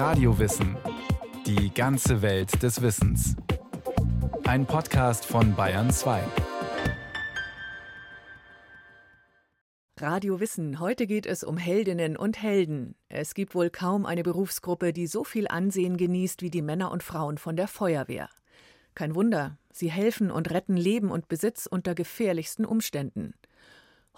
Radiowissen. Die ganze Welt des Wissens. Ein Podcast von Bayern 2. Radio Wissen. Heute geht es um Heldinnen und Helden. Es gibt wohl kaum eine Berufsgruppe, die so viel Ansehen genießt wie die Männer und Frauen von der Feuerwehr. Kein Wunder, sie helfen und retten Leben und Besitz unter gefährlichsten Umständen.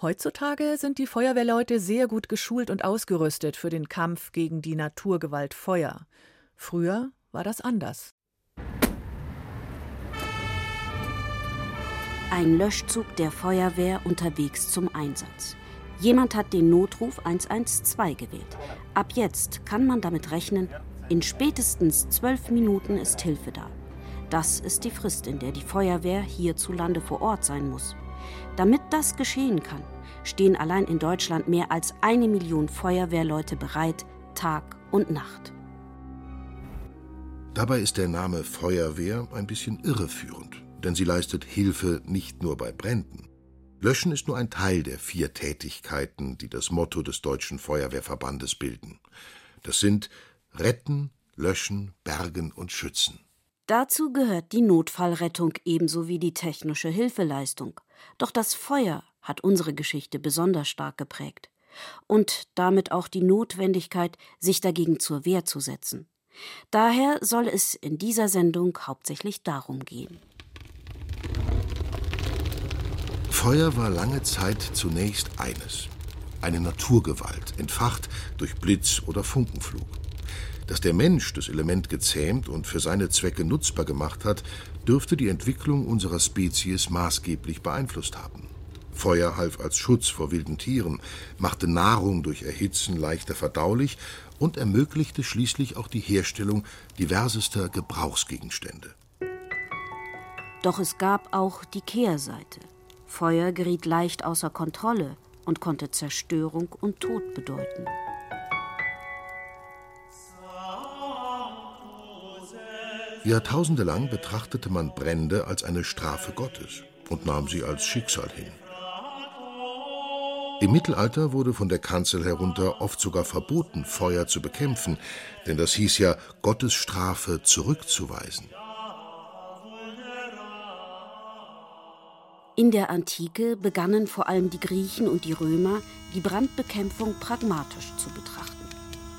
Heutzutage sind die Feuerwehrleute sehr gut geschult und ausgerüstet für den Kampf gegen die Naturgewalt Feuer. Früher war das anders. Ein Löschzug der Feuerwehr unterwegs zum Einsatz. Jemand hat den Notruf 112 gewählt. Ab jetzt kann man damit rechnen, in spätestens zwölf Minuten ist Hilfe da. Das ist die Frist, in der die Feuerwehr hierzulande vor Ort sein muss. Damit das geschehen kann, stehen allein in Deutschland mehr als eine Million Feuerwehrleute bereit, Tag und Nacht. Dabei ist der Name Feuerwehr ein bisschen irreführend, denn sie leistet Hilfe nicht nur bei Bränden. Löschen ist nur ein Teil der vier Tätigkeiten, die das Motto des Deutschen Feuerwehrverbandes bilden. Das sind Retten, Löschen, Bergen und Schützen. Dazu gehört die Notfallrettung ebenso wie die technische Hilfeleistung. Doch das Feuer hat unsere Geschichte besonders stark geprägt. Und damit auch die Notwendigkeit, sich dagegen zur Wehr zu setzen. Daher soll es in dieser Sendung hauptsächlich darum gehen. Feuer war lange Zeit zunächst eines: eine Naturgewalt, entfacht durch Blitz oder Funkenflug. Dass der Mensch das Element gezähmt und für seine Zwecke nutzbar gemacht hat, dürfte die Entwicklung unserer Spezies maßgeblich beeinflusst haben. Feuer half als Schutz vor wilden Tieren, machte Nahrung durch Erhitzen leichter verdaulich und ermöglichte schließlich auch die Herstellung diversester Gebrauchsgegenstände. Doch es gab auch die Kehrseite. Feuer geriet leicht außer Kontrolle und konnte Zerstörung und Tod bedeuten. Jahrtausende lang betrachtete man Brände als eine Strafe Gottes und nahm sie als Schicksal hin. Im Mittelalter wurde von der Kanzel herunter oft sogar verboten, Feuer zu bekämpfen, denn das hieß ja, Gottes Strafe zurückzuweisen. In der Antike begannen vor allem die Griechen und die Römer, die Brandbekämpfung pragmatisch zu betrachten.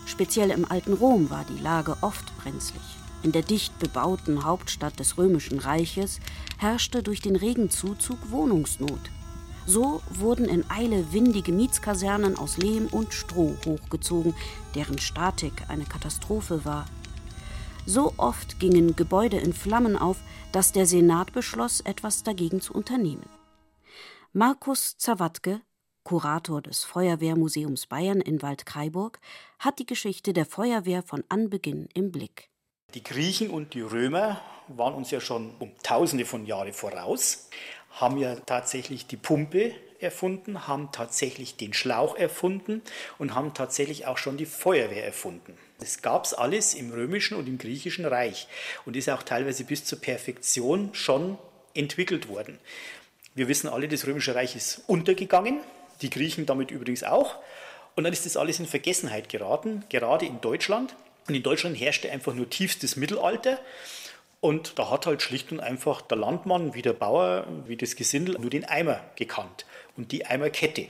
Speziell im alten Rom war die Lage oft brenzlig. In der dicht bebauten Hauptstadt des Römischen Reiches herrschte durch den Regenzuzug Wohnungsnot. So wurden in Eile windige Mietskasernen aus Lehm und Stroh hochgezogen, deren Statik eine Katastrophe war. So oft gingen Gebäude in Flammen auf, dass der Senat beschloss, etwas dagegen zu unternehmen. Markus Zawatke, Kurator des Feuerwehrmuseums Bayern in Waldkraiburg, hat die Geschichte der Feuerwehr von Anbeginn im Blick. Die Griechen und die Römer waren uns ja schon um Tausende von Jahren voraus, haben ja tatsächlich die Pumpe erfunden, haben tatsächlich den Schlauch erfunden und haben tatsächlich auch schon die Feuerwehr erfunden. Das gab es alles im römischen und im griechischen Reich und ist auch teilweise bis zur Perfektion schon entwickelt worden. Wir wissen alle, das römische Reich ist untergegangen, die Griechen damit übrigens auch. Und dann ist das alles in Vergessenheit geraten, gerade in Deutschland. Und in Deutschland herrschte einfach nur tiefstes Mittelalter. Und da hat halt schlicht und einfach der Landmann wie der Bauer, wie das Gesindel nur den Eimer gekannt und die Eimerkette.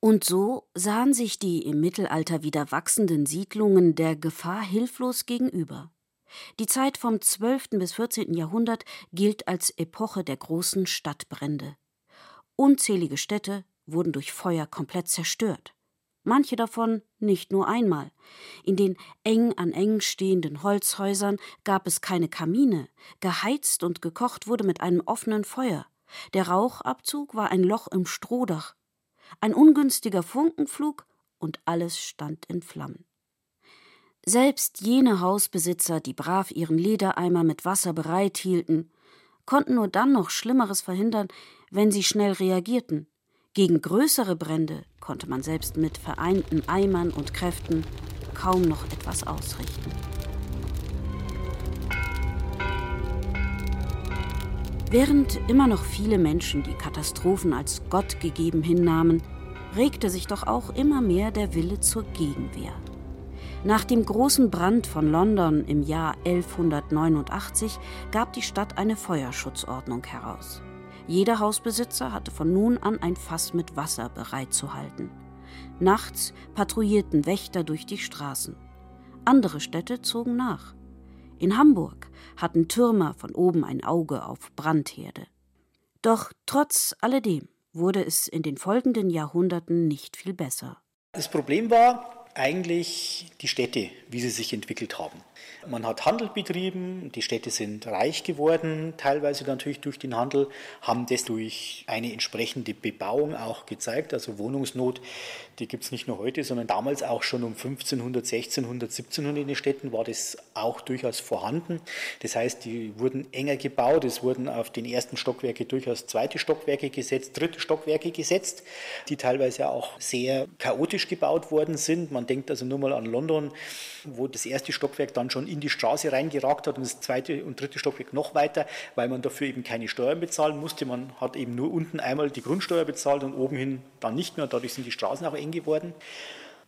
Und so sahen sich die im Mittelalter wieder wachsenden Siedlungen der Gefahr hilflos gegenüber. Die Zeit vom 12. bis 14. Jahrhundert gilt als Epoche der großen Stadtbrände. Unzählige Städte wurden durch Feuer komplett zerstört manche davon nicht nur einmal. In den eng an eng stehenden Holzhäusern gab es keine Kamine, geheizt und gekocht wurde mit einem offenen Feuer. Der Rauchabzug war ein Loch im Strohdach. Ein ungünstiger Funkenflug und alles stand in Flammen. Selbst jene Hausbesitzer, die brav ihren Ledereimer mit Wasser bereithielten, konnten nur dann noch Schlimmeres verhindern, wenn sie schnell reagierten. Gegen größere Brände konnte man selbst mit vereinten Eimern und Kräften kaum noch etwas ausrichten. Während immer noch viele Menschen die Katastrophen als Gott gegeben hinnahmen, regte sich doch auch immer mehr der Wille zur Gegenwehr. Nach dem großen Brand von London im Jahr 1189 gab die Stadt eine Feuerschutzordnung heraus. Jeder Hausbesitzer hatte von nun an ein Fass mit Wasser bereitzuhalten. Nachts patrouillierten Wächter durch die Straßen. Andere Städte zogen nach. In Hamburg hatten Türmer von oben ein Auge auf Brandherde. Doch trotz alledem wurde es in den folgenden Jahrhunderten nicht viel besser. Das Problem war eigentlich die Städte, wie sie sich entwickelt haben. Man hat Handel betrieben, die Städte sind reich geworden, teilweise natürlich durch den Handel, haben das durch eine entsprechende Bebauung auch gezeigt. Also Wohnungsnot, die gibt es nicht nur heute, sondern damals auch schon um 1500, 1600, 1700 in den Städten war das auch durchaus vorhanden. Das heißt, die wurden enger gebaut, es wurden auf den ersten Stockwerke durchaus zweite Stockwerke gesetzt, dritte Stockwerke gesetzt, die teilweise auch sehr chaotisch gebaut worden sind. Man denkt also nur mal an London, wo das erste Stockwerk dann schon in die Straße reingeragt hat und das zweite und dritte Stockwerk noch weiter, weil man dafür eben keine Steuern bezahlen musste. Man hat eben nur unten einmal die Grundsteuer bezahlt und oben hin dann nicht mehr. Dadurch sind die Straßen auch eng geworden.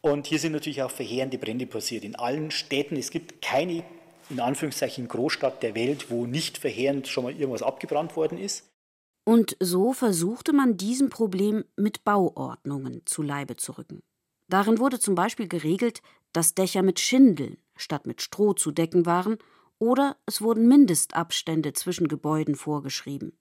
Und hier sind natürlich auch verheerende Brände passiert. In allen Städten, es gibt keine, in Anführungszeichen, Großstadt der Welt, wo nicht verheerend schon mal irgendwas abgebrannt worden ist. Und so versuchte man diesem Problem mit Bauordnungen zu Leibe zu rücken. Darin wurde zum Beispiel geregelt, dass Dächer mit Schindeln statt mit Stroh zu decken waren, oder es wurden Mindestabstände zwischen Gebäuden vorgeschrieben.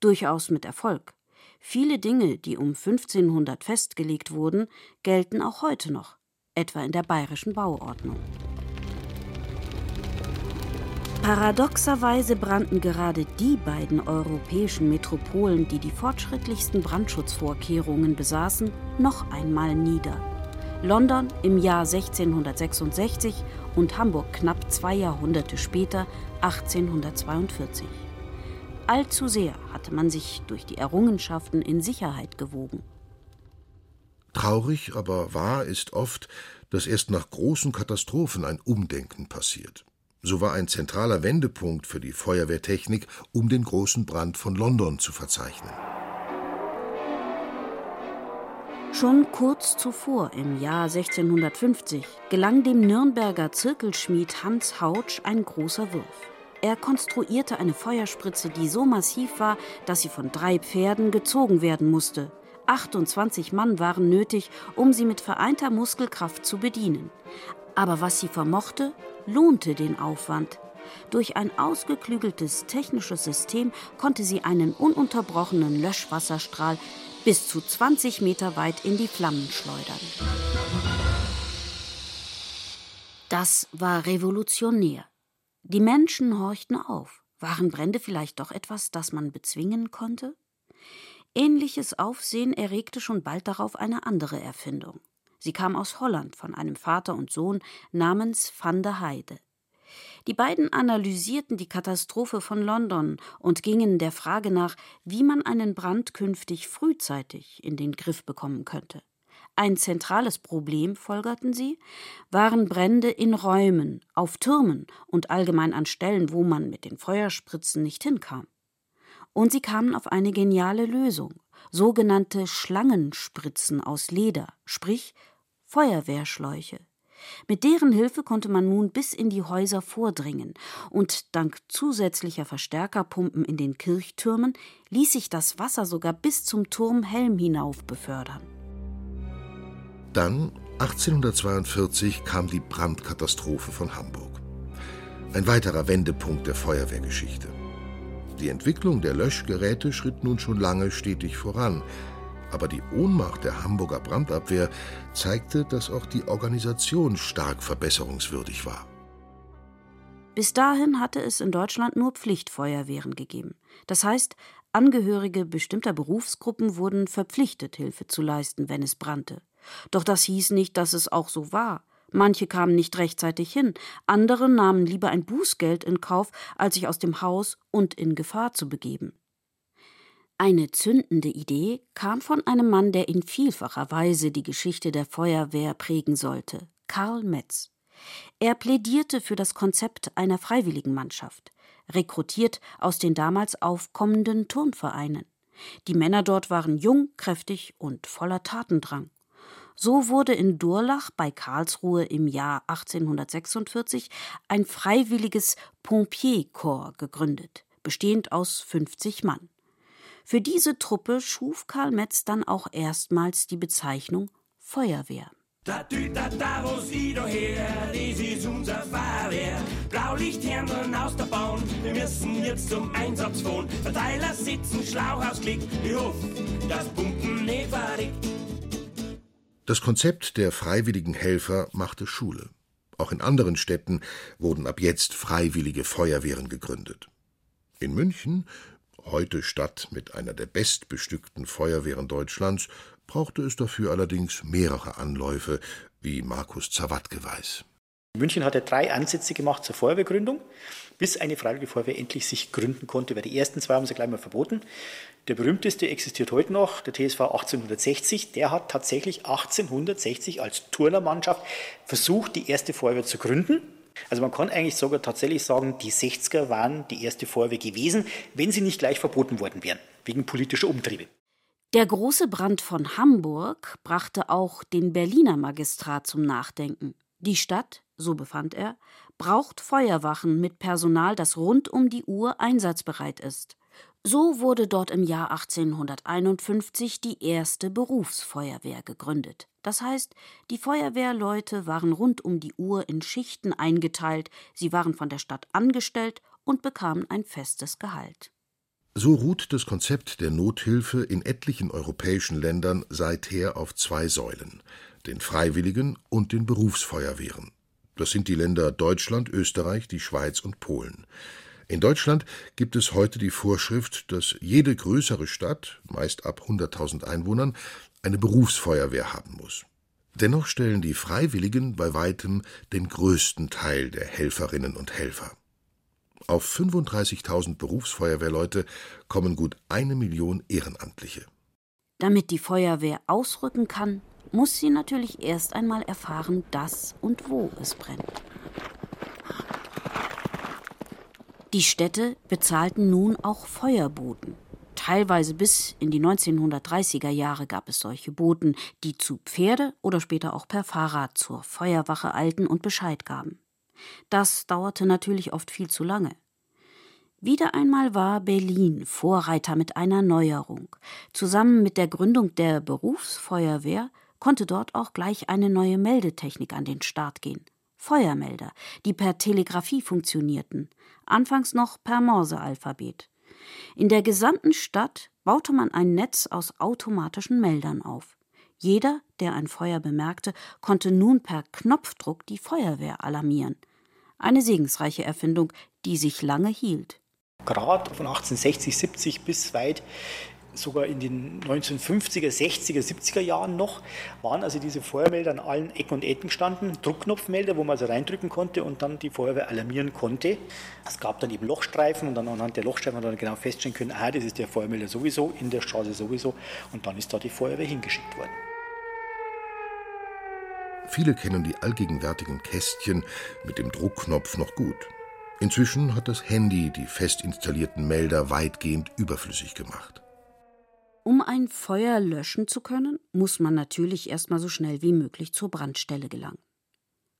Durchaus mit Erfolg. Viele Dinge, die um 1500 festgelegt wurden, gelten auch heute noch, etwa in der bayerischen Bauordnung. Paradoxerweise brannten gerade die beiden europäischen Metropolen, die die fortschrittlichsten Brandschutzvorkehrungen besaßen, noch einmal nieder. London im Jahr 1666 und Hamburg knapp zwei Jahrhunderte später, 1842. Allzu sehr hatte man sich durch die Errungenschaften in Sicherheit gewogen. Traurig, aber wahr ist oft, dass erst nach großen Katastrophen ein Umdenken passiert. So war ein zentraler Wendepunkt für die Feuerwehrtechnik, um den großen Brand von London zu verzeichnen. Schon kurz zuvor, im Jahr 1650, gelang dem Nürnberger Zirkelschmied Hans Hautsch ein großer Wurf. Er konstruierte eine Feuerspritze, die so massiv war, dass sie von drei Pferden gezogen werden musste. 28 Mann waren nötig, um sie mit vereinter Muskelkraft zu bedienen. Aber was sie vermochte, lohnte den Aufwand. Durch ein ausgeklügeltes technisches System konnte sie einen ununterbrochenen Löschwasserstrahl bis zu 20 Meter weit in die Flammen schleudern. Das war revolutionär. Die Menschen horchten auf. Waren Brände vielleicht doch etwas, das man bezwingen konnte? Ähnliches Aufsehen erregte schon bald darauf eine andere Erfindung. Sie kam aus Holland von einem Vater und Sohn namens Van der Heide. Die beiden analysierten die Katastrophe von London und gingen der Frage nach, wie man einen Brand künftig frühzeitig in den Griff bekommen könnte. Ein zentrales Problem, folgerten sie, waren Brände in Räumen, auf Türmen und allgemein an Stellen, wo man mit den Feuerspritzen nicht hinkam. Und sie kamen auf eine geniale Lösung, sogenannte Schlangenspritzen aus Leder, sprich Feuerwehrschläuche. Mit deren Hilfe konnte man nun bis in die Häuser vordringen, und dank zusätzlicher Verstärkerpumpen in den Kirchtürmen ließ sich das Wasser sogar bis zum Turm Helm hinauf befördern. Dann, 1842, kam die Brandkatastrophe von Hamburg. Ein weiterer Wendepunkt der Feuerwehrgeschichte. Die Entwicklung der Löschgeräte schritt nun schon lange stetig voran, aber die Ohnmacht der Hamburger Brandabwehr zeigte, dass auch die Organisation stark verbesserungswürdig war. Bis dahin hatte es in Deutschland nur Pflichtfeuerwehren gegeben. Das heißt, Angehörige bestimmter Berufsgruppen wurden verpflichtet, Hilfe zu leisten, wenn es brannte. Doch das hieß nicht, dass es auch so war. Manche kamen nicht rechtzeitig hin, andere nahmen lieber ein Bußgeld in Kauf, als sich aus dem Haus und in Gefahr zu begeben. Eine zündende Idee kam von einem Mann, der in vielfacher Weise die Geschichte der Feuerwehr prägen sollte, Karl Metz. Er plädierte für das Konzept einer Freiwilligenmannschaft, rekrutiert aus den damals aufkommenden Turnvereinen. Die Männer dort waren jung, kräftig und voller Tatendrang. So wurde in Durlach bei Karlsruhe im Jahr 1846 ein freiwilliges Pompier-Korps gegründet, bestehend aus 50 Mann. Für diese Truppe schuf Karl Metz dann auch erstmals die Bezeichnung Feuerwehr. Da da da, wo sie doch her, das ist unser Feuerwehr. Blaulichthirnen aus der Bahn, wir müssen jetzt zum Einsatz fahren. Verteiler sitzen, Schlauch ich hoffe, das Pumpen nicht. Das Konzept der freiwilligen Helfer machte Schule. Auch in anderen Städten wurden ab jetzt freiwillige Feuerwehren gegründet. In München, heute Stadt mit einer der bestbestückten Feuerwehren Deutschlands, brauchte es dafür allerdings mehrere Anläufe, wie Markus Zawatke weiß. München hat ja drei Ansätze gemacht zur Feuerwehrgründung, bis eine Freiwillige Feuerwehr endlich sich gründen konnte, weil die ersten zwei haben sie gleich mal verboten. Der berühmteste existiert heute noch, der TSV 1860. Der hat tatsächlich 1860 als Turnermannschaft versucht, die erste Feuerwehr zu gründen. Also man kann eigentlich sogar tatsächlich sagen, die 60er waren die erste Feuerwehr gewesen, wenn sie nicht gleich verboten worden wären, wegen politischer Umtriebe. Der große Brand von Hamburg brachte auch den Berliner Magistrat zum Nachdenken. Die Stadt, so befand er, braucht Feuerwachen mit Personal, das rund um die Uhr einsatzbereit ist. So wurde dort im Jahr 1851 die erste Berufsfeuerwehr gegründet. Das heißt, die Feuerwehrleute waren rund um die Uhr in Schichten eingeteilt, sie waren von der Stadt angestellt und bekamen ein festes Gehalt. So ruht das Konzept der Nothilfe in etlichen europäischen Ländern seither auf zwei Säulen den Freiwilligen und den Berufsfeuerwehren. Das sind die Länder Deutschland, Österreich, die Schweiz und Polen. In Deutschland gibt es heute die Vorschrift, dass jede größere Stadt, meist ab 100.000 Einwohnern, eine Berufsfeuerwehr haben muss. Dennoch stellen die Freiwilligen bei weitem den größten Teil der Helferinnen und Helfer. Auf 35.000 Berufsfeuerwehrleute kommen gut eine Million Ehrenamtliche. Damit die Feuerwehr ausrücken kann, muss sie natürlich erst einmal erfahren, dass und wo es brennt. Die Städte bezahlten nun auch Feuerboten. Teilweise bis in die 1930er Jahre gab es solche Boten, die zu Pferde oder später auch per Fahrrad zur Feuerwache eilten und Bescheid gaben. Das dauerte natürlich oft viel zu lange. Wieder einmal war Berlin Vorreiter mit einer Neuerung. Zusammen mit der Gründung der Berufsfeuerwehr konnte dort auch gleich eine neue Meldetechnik an den Start gehen. Feuermelder, die per Telegrafie funktionierten, anfangs noch per Morsealphabet. In der gesamten Stadt baute man ein Netz aus automatischen Meldern auf. Jeder, der ein Feuer bemerkte, konnte nun per Knopfdruck die Feuerwehr alarmieren. Eine segensreiche Erfindung, die sich lange hielt. Gerade von 1860, 70 bis weit sogar in den 1950er, 60er, 70er Jahren noch, waren also diese Feuermelder an allen Ecken und Enden gestanden, Druckknopfmelder, wo man also reindrücken konnte und dann die Feuerwehr alarmieren konnte. Es gab dann eben Lochstreifen und dann anhand der Lochstreifen dann genau feststellen können, ah, das ist der Feuermelder sowieso, in der Straße sowieso und dann ist da die Feuerwehr hingeschickt worden. Viele kennen die allgegenwärtigen Kästchen mit dem Druckknopf noch gut. Inzwischen hat das Handy die fest installierten Melder weitgehend überflüssig gemacht. Um ein Feuer löschen zu können, muss man natürlich erstmal so schnell wie möglich zur Brandstelle gelangen.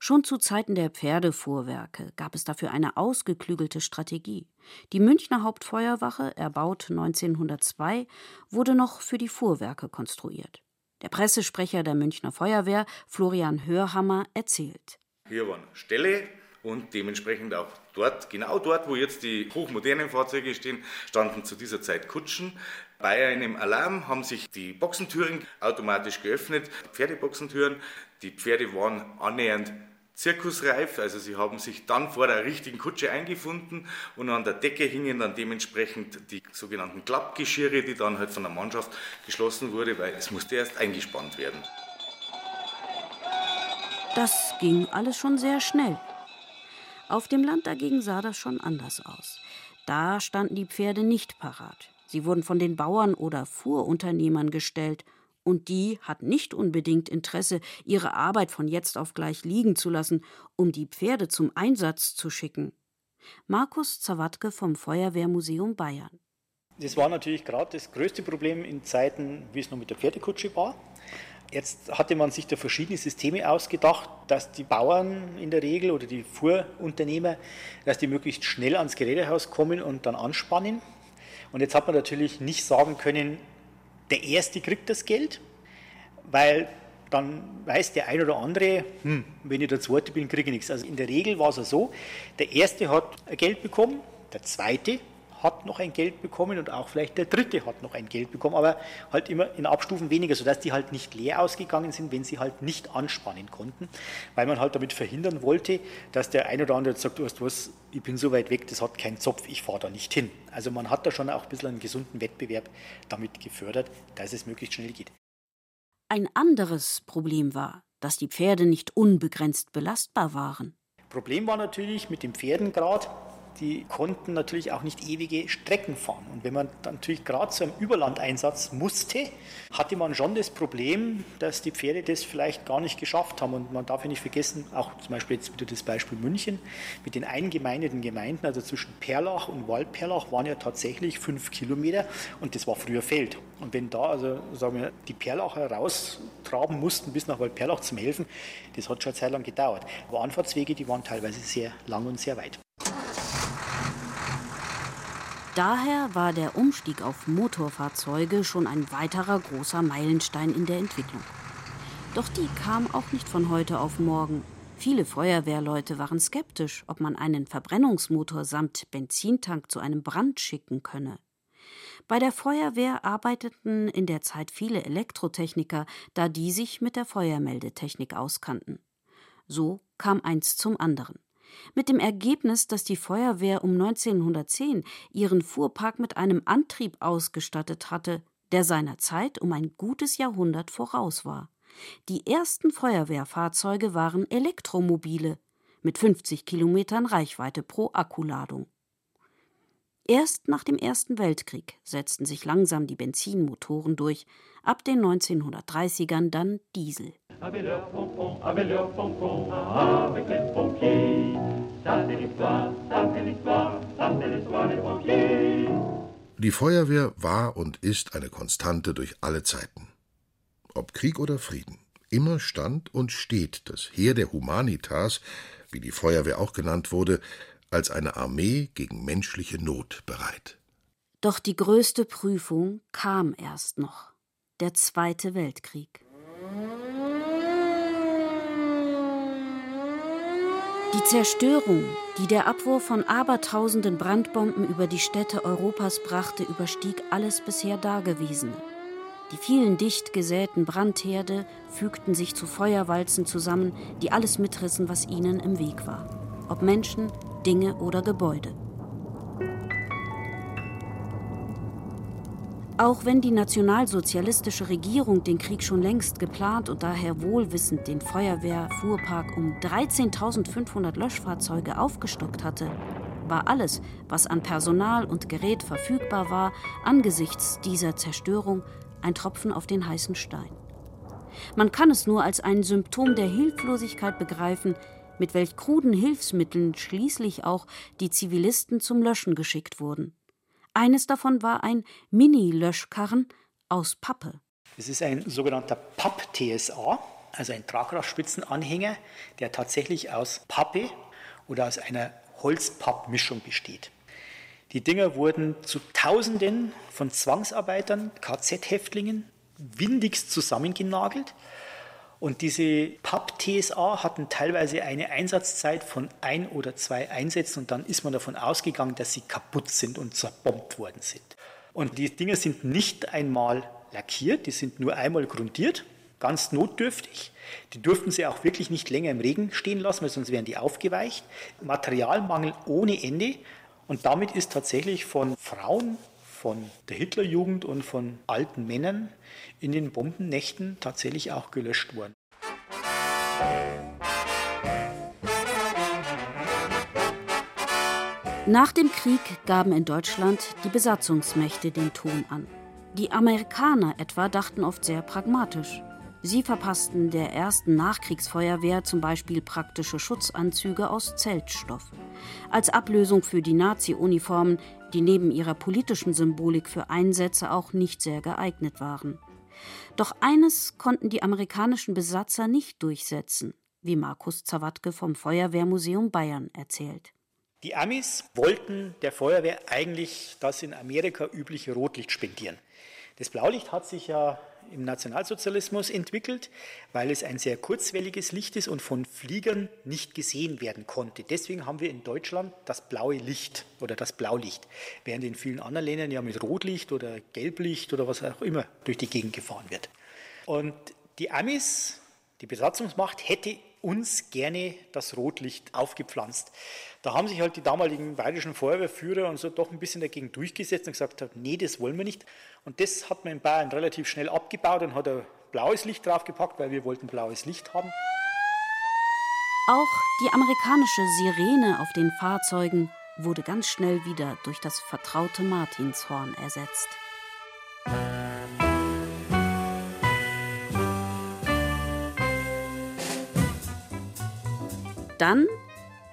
Schon zu Zeiten der Pferdefuhrwerke gab es dafür eine ausgeklügelte Strategie. Die Münchner Hauptfeuerwache, erbaut 1902, wurde noch für die Fuhrwerke konstruiert. Der Pressesprecher der Münchner Feuerwehr, Florian Hörhammer, erzählt. Hier waren Ställe, und dementsprechend auch dort, genau dort, wo jetzt die hochmodernen Fahrzeuge stehen, standen zu dieser Zeit Kutschen. Bei einem Alarm haben sich die Boxentüren automatisch geöffnet, Pferdeboxentüren. Die Pferde waren annähernd zirkusreif, also sie haben sich dann vor der richtigen Kutsche eingefunden und an der Decke hingen dann dementsprechend die sogenannten Klappgeschirre, die dann halt von der Mannschaft geschlossen wurde, weil es musste erst eingespannt werden. Das ging alles schon sehr schnell. Auf dem Land dagegen sah das schon anders aus. Da standen die Pferde nicht parat. Sie wurden von den Bauern oder Fuhrunternehmern gestellt, und die hatten nicht unbedingt Interesse, ihre Arbeit von jetzt auf gleich liegen zu lassen, um die Pferde zum Einsatz zu schicken. Markus Zawatke vom Feuerwehrmuseum Bayern. Das war natürlich gerade das größte Problem in Zeiten, wie es noch mit der Pferdekutsche war. Jetzt hatte man sich da verschiedene Systeme ausgedacht, dass die Bauern in der Regel oder die Fuhrunternehmer, dass die möglichst schnell ans Gerätehaus kommen und dann anspannen. Und jetzt hat man natürlich nicht sagen können, der Erste kriegt das Geld, weil dann weiß der ein oder andere, hm, wenn ich der Zweite bin, kriege ich nichts. Also in der Regel war es so, der Erste hat Geld bekommen, der Zweite hat noch ein Geld bekommen und auch vielleicht der Dritte hat noch ein Geld bekommen, aber halt immer in Abstufen weniger, sodass die halt nicht leer ausgegangen sind, wenn sie halt nicht anspannen konnten, weil man halt damit verhindern wollte, dass der ein oder andere sagt, du hast was, ich bin so weit weg, das hat keinen Zopf, ich fahre da nicht hin. Also man hat da schon auch ein bisschen einen gesunden Wettbewerb damit gefördert, dass es möglichst schnell geht. Ein anderes Problem war, dass die Pferde nicht unbegrenzt belastbar waren. Problem war natürlich mit den Pferden gerade, die konnten natürlich auch nicht ewige Strecken fahren. Und wenn man natürlich gerade zu einem Überlandeinsatz musste, hatte man schon das Problem, dass die Pferde das vielleicht gar nicht geschafft haben. Und man darf ja nicht vergessen, auch zum Beispiel jetzt wieder das Beispiel München, mit den eingemeindeten Gemeinden, also zwischen Perlach und Waldperlach waren ja tatsächlich fünf Kilometer und das war früher Feld. Und wenn da also sagen wir, die Perlacher raustraben mussten bis nach Waldperlach zum Helfen, das hat schon eine Zeit lang gedauert. Aber Anfahrtswege, die waren teilweise sehr lang und sehr weit. Daher war der Umstieg auf Motorfahrzeuge schon ein weiterer großer Meilenstein in der Entwicklung. Doch die kam auch nicht von heute auf morgen. Viele Feuerwehrleute waren skeptisch, ob man einen Verbrennungsmotor samt Benzintank zu einem Brand schicken könne. Bei der Feuerwehr arbeiteten in der Zeit viele Elektrotechniker, da die sich mit der Feuermeldetechnik auskannten. So kam eins zum anderen mit dem Ergebnis, dass die Feuerwehr um 1910 ihren Fuhrpark mit einem Antrieb ausgestattet hatte, der seiner Zeit um ein gutes Jahrhundert voraus war. Die ersten Feuerwehrfahrzeuge waren Elektromobile mit 50 Kilometern Reichweite pro Akkuladung. Erst nach dem Ersten Weltkrieg setzten sich langsam die Benzinmotoren durch, ab den 1930ern dann Diesel. Die Feuerwehr war und ist eine Konstante durch alle Zeiten. Ob Krieg oder Frieden, immer stand und steht das Heer der Humanitas, wie die Feuerwehr auch genannt wurde, als eine Armee gegen menschliche Not bereit. Doch die größte Prüfung kam erst noch der Zweite Weltkrieg. Die Zerstörung, die der Abwurf von abertausenden Brandbomben über die Städte Europas brachte, überstieg alles bisher Dagewesene. Die vielen dicht gesäten Brandherde fügten sich zu Feuerwalzen zusammen, die alles mitrissen, was ihnen im Weg war. Ob Menschen, Dinge oder Gebäude. Auch wenn die nationalsozialistische Regierung den Krieg schon längst geplant und daher wohlwissend den Feuerwehrfuhrpark um 13.500 Löschfahrzeuge aufgestockt hatte, war alles, was an Personal und Gerät verfügbar war, angesichts dieser Zerstörung ein Tropfen auf den heißen Stein. Man kann es nur als ein Symptom der Hilflosigkeit begreifen, mit welch kruden Hilfsmitteln schließlich auch die Zivilisten zum Löschen geschickt wurden. Eines davon war ein Mini-Löschkarren aus Pappe. Es ist ein sogenannter Papp-TSA, also ein Tragkraftspitzenanhänger, der tatsächlich aus Pappe oder aus einer Holzpappmischung besteht. Die Dinger wurden zu Tausenden von Zwangsarbeitern, KZ-Häftlingen, windigst zusammengenagelt und diese PAP-TSA hatten teilweise eine Einsatzzeit von ein oder zwei Einsätzen und dann ist man davon ausgegangen, dass sie kaputt sind und zerbombt worden sind. Und die Dinge sind nicht einmal lackiert, die sind nur einmal grundiert, ganz notdürftig. Die durften sie auch wirklich nicht länger im Regen stehen lassen, weil sonst wären die aufgeweicht. Materialmangel ohne Ende. Und damit ist tatsächlich von Frauen, von der Hitlerjugend und von alten Männern in den Bombennächten tatsächlich auch gelöscht worden. Nach dem Krieg gaben in Deutschland die Besatzungsmächte den Ton an. Die Amerikaner etwa dachten oft sehr pragmatisch. Sie verpassten der ersten Nachkriegsfeuerwehr zum Beispiel praktische Schutzanzüge aus Zeltstoff. Als Ablösung für die Nazi-Uniformen, die neben ihrer politischen Symbolik für Einsätze auch nicht sehr geeignet waren. Doch eines konnten die amerikanischen Besatzer nicht durchsetzen, wie Markus Zawatke vom Feuerwehrmuseum Bayern erzählt. Die Amis wollten der Feuerwehr eigentlich das in Amerika übliche Rotlicht spendieren. Das Blaulicht hat sich ja im Nationalsozialismus entwickelt, weil es ein sehr kurzwelliges Licht ist und von Fliegern nicht gesehen werden konnte. Deswegen haben wir in Deutschland das blaue Licht oder das Blaulicht, während in vielen anderen Ländern ja mit Rotlicht oder Gelblicht oder was auch immer durch die Gegend gefahren wird. Und die Amis, die Besatzungsmacht, hätte uns gerne das Rotlicht aufgepflanzt. Da haben sich halt die damaligen bayerischen Feuerwehrführer und so doch ein bisschen dagegen durchgesetzt und gesagt, nee, das wollen wir nicht. Und das hat man in Bayern relativ schnell abgebaut und hat ein blaues Licht draufgepackt, weil wir wollten blaues Licht haben. Auch die amerikanische Sirene auf den Fahrzeugen wurde ganz schnell wieder durch das vertraute Martinshorn ersetzt. Dann,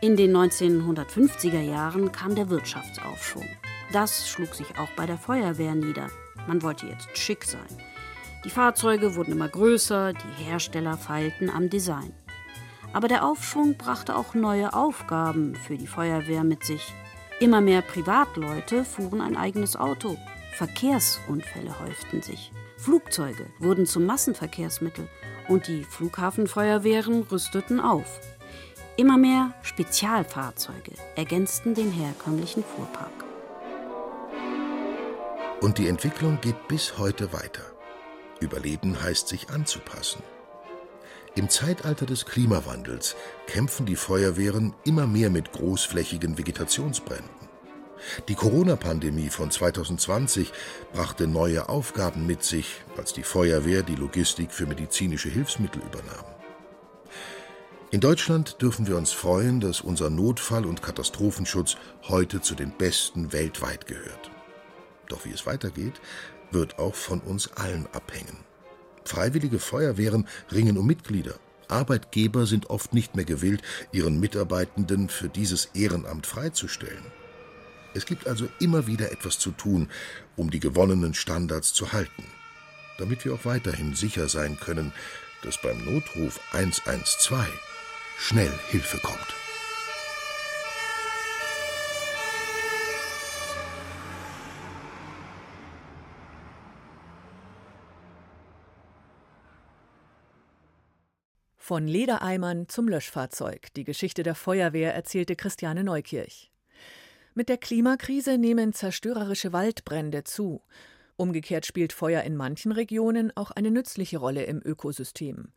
in den 1950er Jahren, kam der Wirtschaftsaufschwung. Das schlug sich auch bei der Feuerwehr nieder. Man wollte jetzt schick sein. Die Fahrzeuge wurden immer größer, die Hersteller feilten am Design. Aber der Aufschwung brachte auch neue Aufgaben für die Feuerwehr mit sich. Immer mehr Privatleute fuhren ein eigenes Auto. Verkehrsunfälle häuften sich. Flugzeuge wurden zum Massenverkehrsmittel und die Flughafenfeuerwehren rüsteten auf. Immer mehr Spezialfahrzeuge ergänzten den herkömmlichen Fuhrpark. Und die Entwicklung geht bis heute weiter. Überleben heißt sich anzupassen. Im Zeitalter des Klimawandels kämpfen die Feuerwehren immer mehr mit großflächigen Vegetationsbränden. Die Corona-Pandemie von 2020 brachte neue Aufgaben mit sich, als die Feuerwehr die Logistik für medizinische Hilfsmittel übernahm. In Deutschland dürfen wir uns freuen, dass unser Notfall- und Katastrophenschutz heute zu den besten weltweit gehört. Doch wie es weitergeht, wird auch von uns allen abhängen. Freiwillige Feuerwehren ringen um Mitglieder. Arbeitgeber sind oft nicht mehr gewillt, ihren Mitarbeitenden für dieses Ehrenamt freizustellen. Es gibt also immer wieder etwas zu tun, um die gewonnenen Standards zu halten, damit wir auch weiterhin sicher sein können, dass beim Notruf 112 schnell Hilfe kommt. Von Ledereimern zum Löschfahrzeug. Die Geschichte der Feuerwehr erzählte Christiane Neukirch. Mit der Klimakrise nehmen zerstörerische Waldbrände zu. Umgekehrt spielt Feuer in manchen Regionen auch eine nützliche Rolle im Ökosystem.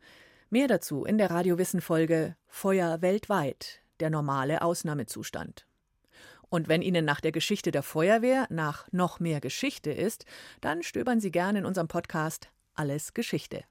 Mehr dazu in der Radiowissen-Folge Feuer weltweit, der normale Ausnahmezustand. Und wenn Ihnen nach der Geschichte der Feuerwehr nach noch mehr Geschichte ist, dann stöbern Sie gerne in unserem Podcast Alles Geschichte.